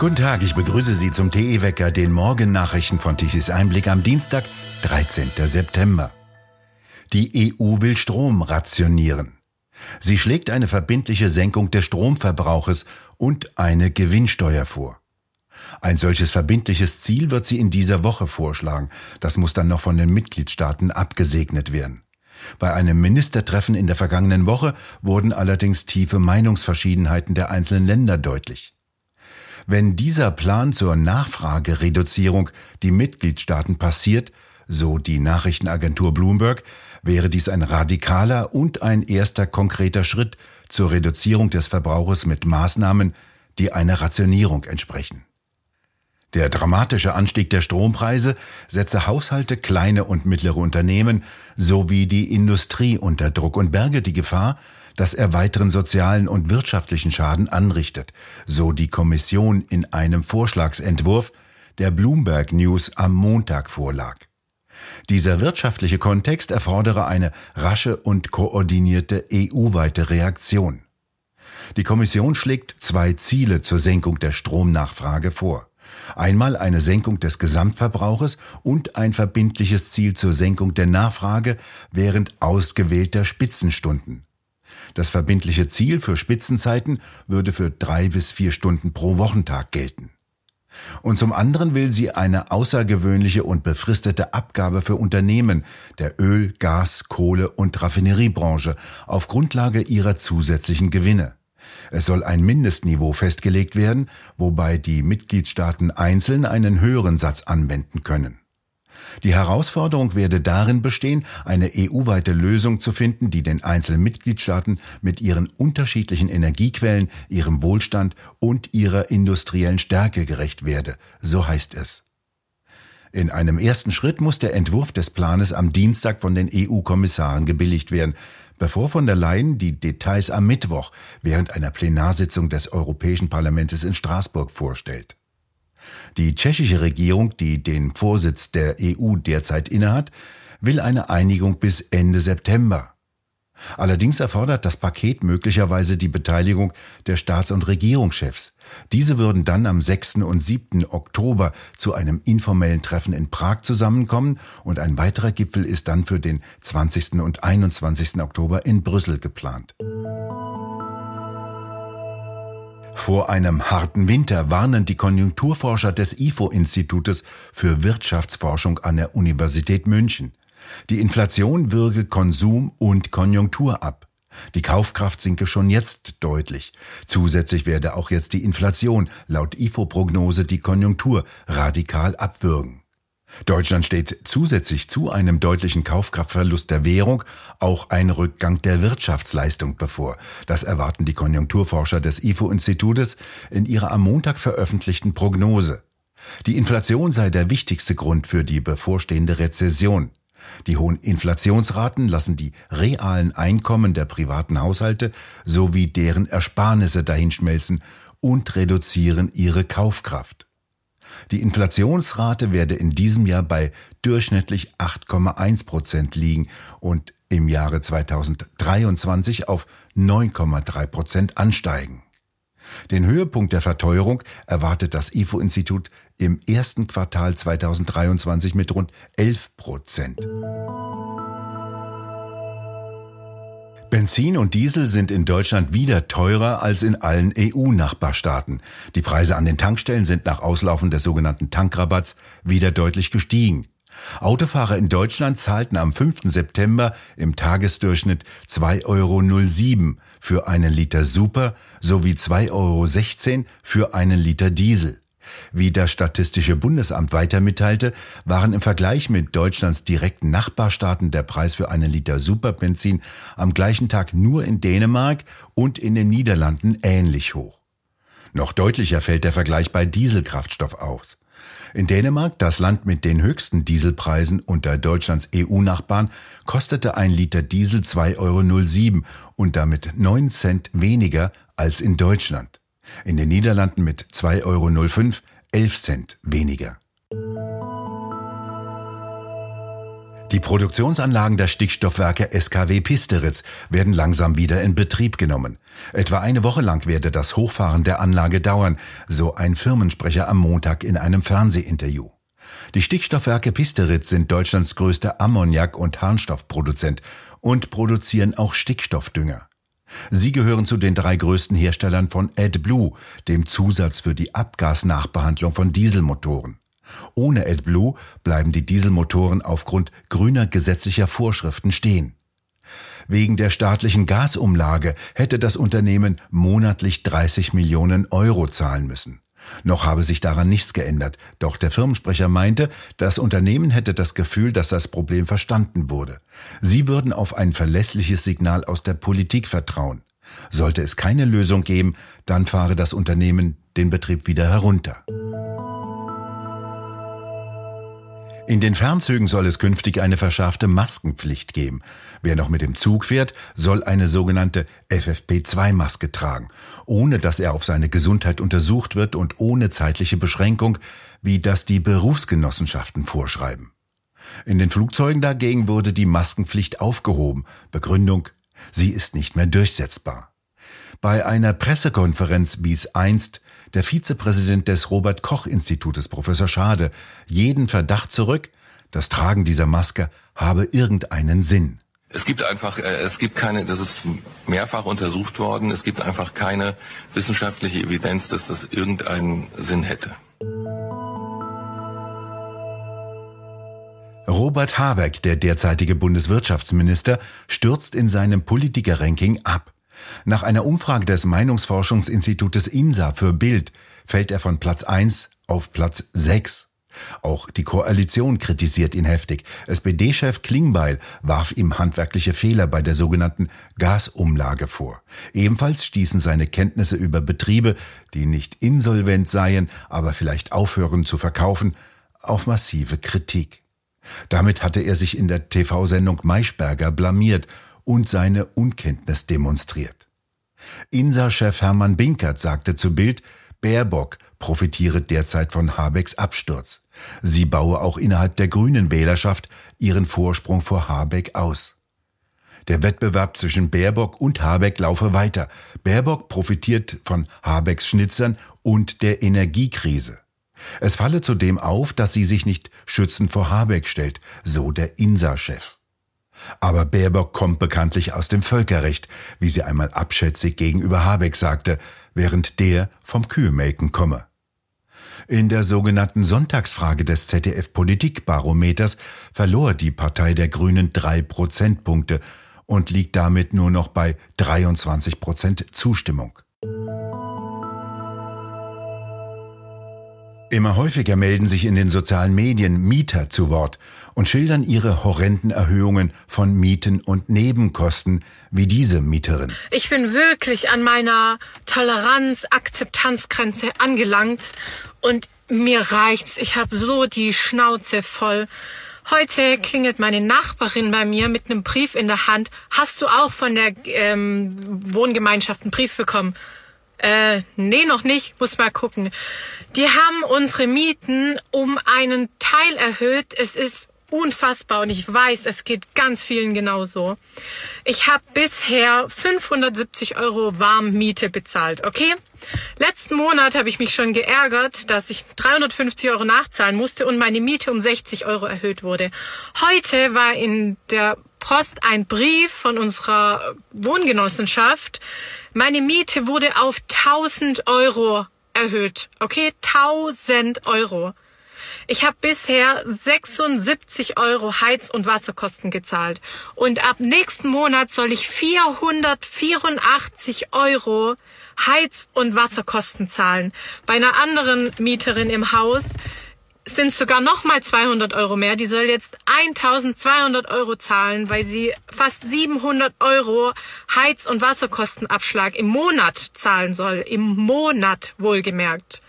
Guten Tag, ich begrüße Sie zum TE-Wecker, den Morgennachrichten von Tichys Einblick am Dienstag, 13. September. Die EU will Strom rationieren. Sie schlägt eine verbindliche Senkung des Stromverbrauches und eine Gewinnsteuer vor. Ein solches verbindliches Ziel wird sie in dieser Woche vorschlagen. Das muss dann noch von den Mitgliedstaaten abgesegnet werden. Bei einem Ministertreffen in der vergangenen Woche wurden allerdings tiefe Meinungsverschiedenheiten der einzelnen Länder deutlich. Wenn dieser Plan zur Nachfragereduzierung die Mitgliedstaaten passiert, so die Nachrichtenagentur Bloomberg, wäre dies ein radikaler und ein erster konkreter Schritt zur Reduzierung des Verbrauches mit Maßnahmen, die einer Rationierung entsprechen. Der dramatische Anstieg der Strompreise setze Haushalte, kleine und mittlere Unternehmen sowie die Industrie unter Druck und berge die Gefahr, dass er weiteren sozialen und wirtschaftlichen Schaden anrichtet, so die Kommission in einem Vorschlagsentwurf, der Bloomberg News am Montag vorlag. Dieser wirtschaftliche Kontext erfordere eine rasche und koordinierte EU-weite Reaktion. Die Kommission schlägt zwei Ziele zur Senkung der Stromnachfrage vor. Einmal eine Senkung des Gesamtverbrauches und ein verbindliches Ziel zur Senkung der Nachfrage während ausgewählter Spitzenstunden. Das verbindliche Ziel für Spitzenzeiten würde für drei bis vier Stunden pro Wochentag gelten. Und zum anderen will sie eine außergewöhnliche und befristete Abgabe für Unternehmen der Öl-, Gas-, Kohle- und Raffineriebranche auf Grundlage ihrer zusätzlichen Gewinne. Es soll ein Mindestniveau festgelegt werden, wobei die Mitgliedstaaten einzeln einen höheren Satz anwenden können. Die Herausforderung werde darin bestehen, eine EU-weite Lösung zu finden, die den einzelnen Mitgliedstaaten mit ihren unterschiedlichen Energiequellen, ihrem Wohlstand und ihrer industriellen Stärke gerecht werde, so heißt es. In einem ersten Schritt muss der Entwurf des Planes am Dienstag von den EU-Kommissaren gebilligt werden, bevor von der Leyen die Details am Mittwoch während einer Plenarsitzung des Europäischen Parlaments in Straßburg vorstellt. Die tschechische Regierung, die den Vorsitz der EU derzeit innehat, will eine Einigung bis Ende September. Allerdings erfordert das Paket möglicherweise die Beteiligung der Staats- und Regierungschefs. Diese würden dann am 6. und 7. Oktober zu einem informellen Treffen in Prag zusammenkommen und ein weiterer Gipfel ist dann für den 20. und 21. Oktober in Brüssel geplant. Vor einem harten Winter warnen die Konjunkturforscher des IFO-Institutes für Wirtschaftsforschung an der Universität München. Die Inflation würge Konsum und Konjunktur ab. Die Kaufkraft sinke schon jetzt deutlich. Zusätzlich werde auch jetzt die Inflation laut IFO-Prognose die Konjunktur radikal abwürgen. Deutschland steht zusätzlich zu einem deutlichen Kaufkraftverlust der Währung auch ein Rückgang der Wirtschaftsleistung bevor. Das erwarten die Konjunkturforscher des IFO-Institutes in ihrer am Montag veröffentlichten Prognose. Die Inflation sei der wichtigste Grund für die bevorstehende Rezession. Die hohen Inflationsraten lassen die realen Einkommen der privaten Haushalte sowie deren Ersparnisse dahinschmelzen und reduzieren ihre Kaufkraft. Die Inflationsrate werde in diesem Jahr bei durchschnittlich 8,1 Prozent liegen und im Jahre 2023 auf 9,3 Prozent ansteigen. Den Höhepunkt der Verteuerung erwartet das IFO-Institut im ersten Quartal 2023 mit rund 11 Prozent. Benzin und Diesel sind in Deutschland wieder teurer als in allen EU-Nachbarstaaten. Die Preise an den Tankstellen sind nach Auslaufen des sogenannten Tankrabatts wieder deutlich gestiegen. Autofahrer in Deutschland zahlten am 5. September im Tagesdurchschnitt 2,07 Euro für einen Liter Super sowie 2,16 Euro für einen Liter Diesel. Wie das Statistische Bundesamt weiter mitteilte, waren im Vergleich mit Deutschlands direkten Nachbarstaaten der Preis für einen Liter Superbenzin am gleichen Tag nur in Dänemark und in den Niederlanden ähnlich hoch. Noch deutlicher fällt der Vergleich bei Dieselkraftstoff aus. In Dänemark, das Land mit den höchsten Dieselpreisen unter Deutschlands EU-Nachbarn, kostete ein Liter Diesel 2,07 Euro und damit 9 Cent weniger als in Deutschland. In den Niederlanden mit 2,05 Euro 11 Cent weniger. Die Produktionsanlagen der Stickstoffwerke SKW Pisteritz werden langsam wieder in Betrieb genommen. Etwa eine Woche lang werde das Hochfahren der Anlage dauern, so ein Firmensprecher am Montag in einem Fernsehinterview. Die Stickstoffwerke Pisteritz sind Deutschlands größter Ammoniak- und Harnstoffproduzent und produzieren auch Stickstoffdünger. Sie gehören zu den drei größten Herstellern von AdBlue, dem Zusatz für die Abgasnachbehandlung von Dieselmotoren. Ohne AdBlue bleiben die Dieselmotoren aufgrund grüner gesetzlicher Vorschriften stehen. Wegen der staatlichen Gasumlage hätte das Unternehmen monatlich 30 Millionen Euro zahlen müssen. Noch habe sich daran nichts geändert, doch der Firmensprecher meinte, das Unternehmen hätte das Gefühl, dass das Problem verstanden wurde. Sie würden auf ein verlässliches Signal aus der Politik vertrauen. Sollte es keine Lösung geben, dann fahre das Unternehmen den Betrieb wieder herunter. In den Fernzügen soll es künftig eine verschärfte Maskenpflicht geben. Wer noch mit dem Zug fährt, soll eine sogenannte FFP2-Maske tragen, ohne dass er auf seine Gesundheit untersucht wird und ohne zeitliche Beschränkung, wie das die Berufsgenossenschaften vorschreiben. In den Flugzeugen dagegen wurde die Maskenpflicht aufgehoben. Begründung, sie ist nicht mehr durchsetzbar. Bei einer Pressekonferenz wies einst der Vizepräsident des Robert Koch Institutes, Professor Schade, jeden Verdacht zurück, das Tragen dieser Maske habe irgendeinen Sinn. Es gibt einfach, äh, es gibt keine, das ist mehrfach untersucht worden, es gibt einfach keine wissenschaftliche Evidenz, dass das irgendeinen Sinn hätte. Robert Habeck, der derzeitige Bundeswirtschaftsminister, stürzt in seinem Politikerranking ab. Nach einer Umfrage des Meinungsforschungsinstitutes INSA für Bild fällt er von Platz 1 auf Platz 6. Auch die Koalition kritisiert ihn heftig. SPD-Chef Klingbeil warf ihm handwerkliche Fehler bei der sogenannten Gasumlage vor. Ebenfalls stießen seine Kenntnisse über Betriebe, die nicht insolvent seien, aber vielleicht aufhören zu verkaufen, auf massive Kritik. Damit hatte er sich in der TV-Sendung Maischberger blamiert und seine Unkenntnis demonstriert. INSA-Chef Hermann Binkert sagte zu Bild, Baerbock profitiere derzeit von Habecks Absturz. Sie baue auch innerhalb der grünen Wählerschaft ihren Vorsprung vor Habeck aus. Der Wettbewerb zwischen Baerbock und Habeck laufe weiter. Baerbock profitiert von Habecks Schnitzern und der Energiekrise. Es falle zudem auf, dass sie sich nicht schützend vor Habeck stellt, so der INSA-Chef. Aber Baerbock kommt bekanntlich aus dem Völkerrecht, wie sie einmal abschätzig gegenüber Habeck sagte, während der vom Kühemelken komme. In der sogenannten Sonntagsfrage des ZDF Politikbarometers verlor die Partei der Grünen drei Prozentpunkte und liegt damit nur noch bei 23 Prozent Zustimmung. Immer häufiger melden sich in den sozialen Medien Mieter zu Wort und schildern ihre horrenden Erhöhungen von Mieten und Nebenkosten, wie diese Mieterin. Ich bin wirklich an meiner Toleranz, Akzeptanzgrenze angelangt und mir reicht's. Ich habe so die Schnauze voll. Heute klingelt meine Nachbarin bei mir mit einem Brief in der Hand. Hast du auch von der ähm, Wohngemeinschaft einen Brief bekommen? Äh, nee, noch nicht. Muss mal gucken. Die haben unsere Mieten um einen Teil erhöht. Es ist unfassbar und ich weiß, es geht ganz vielen genauso. Ich habe bisher 570 Euro Warmmiete bezahlt, okay? Letzten Monat habe ich mich schon geärgert, dass ich 350 Euro nachzahlen musste und meine Miete um 60 Euro erhöht wurde. Heute war in der Post ein Brief von unserer Wohngenossenschaft. Meine Miete wurde auf 1000 Euro erhöht. Okay, 1000 Euro. Ich habe bisher 76 Euro Heiz- und Wasserkosten gezahlt. Und ab nächsten Monat soll ich 484 Euro Heiz- und Wasserkosten zahlen. Bei einer anderen Mieterin im Haus sind sogar noch mal 200 Euro mehr. Die soll jetzt 1200 Euro zahlen, weil sie fast 700 Euro Heiz- und Wasserkostenabschlag im Monat zahlen soll. Im Monat wohlgemerkt.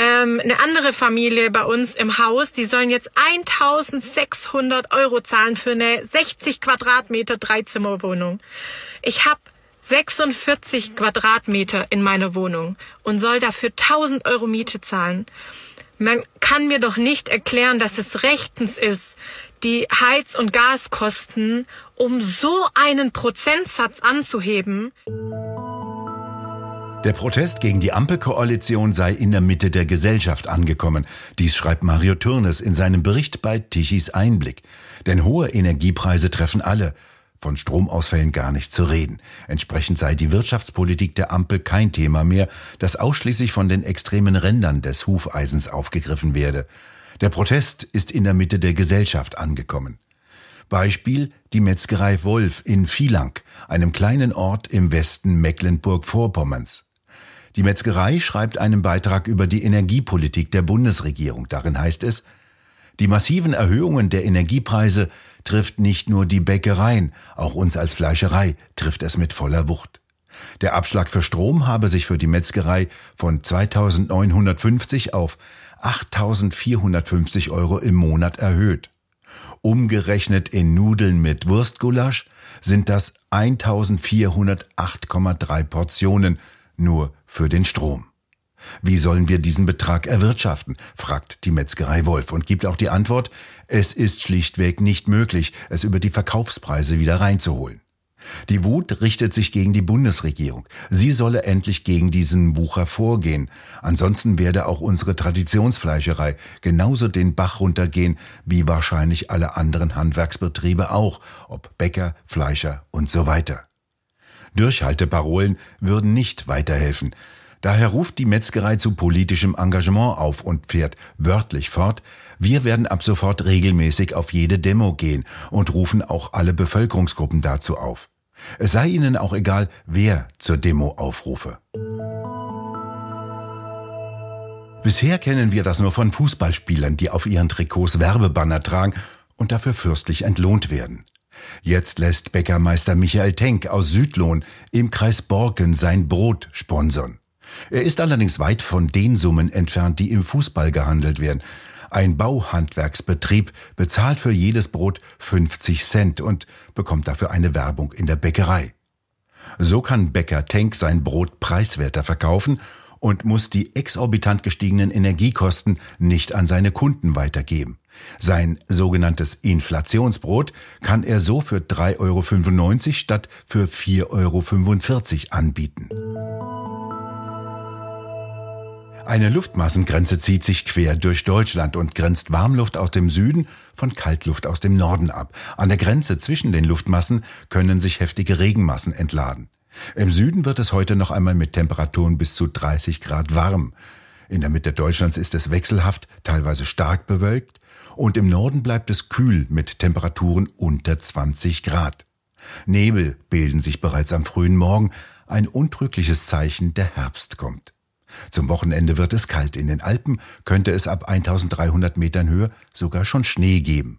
Ähm, eine andere Familie bei uns im Haus, die sollen jetzt 1600 Euro zahlen für eine 60 Quadratmeter Dreizimmerwohnung. Ich habe 46 Quadratmeter in meiner Wohnung und soll dafür 1000 Euro Miete zahlen. Man kann mir doch nicht erklären, dass es rechtens ist, die Heiz- und Gaskosten um so einen Prozentsatz anzuheben. Der Protest gegen die Ampelkoalition sei in der Mitte der Gesellschaft angekommen. Dies schreibt Mario Turnes in seinem Bericht bei Tichys Einblick. Denn hohe Energiepreise treffen alle. Von Stromausfällen gar nicht zu reden. Entsprechend sei die Wirtschaftspolitik der Ampel kein Thema mehr, das ausschließlich von den extremen Rändern des Hufeisens aufgegriffen werde. Der Protest ist in der Mitte der Gesellschaft angekommen. Beispiel die Metzgerei Wolf in Vielang, einem kleinen Ort im Westen Mecklenburg-Vorpommerns. Die Metzgerei schreibt einen Beitrag über die Energiepolitik der Bundesregierung. Darin heißt es, die massiven Erhöhungen der Energiepreise trifft nicht nur die Bäckereien, auch uns als Fleischerei trifft es mit voller Wucht. Der Abschlag für Strom habe sich für die Metzgerei von 2950 auf 8450 Euro im Monat erhöht. Umgerechnet in Nudeln mit Wurstgulasch sind das 1408,3 Portionen nur für den Strom. Wie sollen wir diesen Betrag erwirtschaften? fragt die Metzgerei Wolf und gibt auch die Antwort, es ist schlichtweg nicht möglich, es über die Verkaufspreise wieder reinzuholen. Die Wut richtet sich gegen die Bundesregierung. Sie solle endlich gegen diesen Wucher vorgehen. Ansonsten werde auch unsere Traditionsfleischerei genauso den Bach runtergehen wie wahrscheinlich alle anderen Handwerksbetriebe auch, ob Bäcker, Fleischer und so weiter. Durchhalteparolen würden nicht weiterhelfen. Daher ruft die Metzgerei zu politischem Engagement auf und fährt wörtlich fort, wir werden ab sofort regelmäßig auf jede Demo gehen und rufen auch alle Bevölkerungsgruppen dazu auf. Es sei ihnen auch egal, wer zur Demo aufrufe. Bisher kennen wir das nur von Fußballspielern, die auf ihren Trikots Werbebanner tragen und dafür fürstlich entlohnt werden. Jetzt lässt Bäckermeister Michael Tenk aus Südlohn im Kreis Borken sein Brot sponsern. Er ist allerdings weit von den Summen entfernt, die im Fußball gehandelt werden. Ein Bauhandwerksbetrieb bezahlt für jedes Brot 50 Cent und bekommt dafür eine Werbung in der Bäckerei. So kann Bäcker Tank sein Brot preiswerter verkaufen und muss die exorbitant gestiegenen Energiekosten nicht an seine Kunden weitergeben. Sein sogenanntes Inflationsbrot kann er so für 3,95 Euro statt für 4,45 Euro anbieten. Eine Luftmassengrenze zieht sich quer durch Deutschland und grenzt Warmluft aus dem Süden von Kaltluft aus dem Norden ab. An der Grenze zwischen den Luftmassen können sich heftige Regenmassen entladen. Im Süden wird es heute noch einmal mit Temperaturen bis zu 30 Grad warm. In der Mitte Deutschlands ist es wechselhaft, teilweise stark bewölkt und im Norden bleibt es kühl mit Temperaturen unter 20 Grad. Nebel bilden sich bereits am frühen Morgen, ein untrügliches Zeichen, der Herbst kommt. Zum Wochenende wird es kalt. In den Alpen könnte es ab 1300 Metern Höhe sogar schon Schnee geben.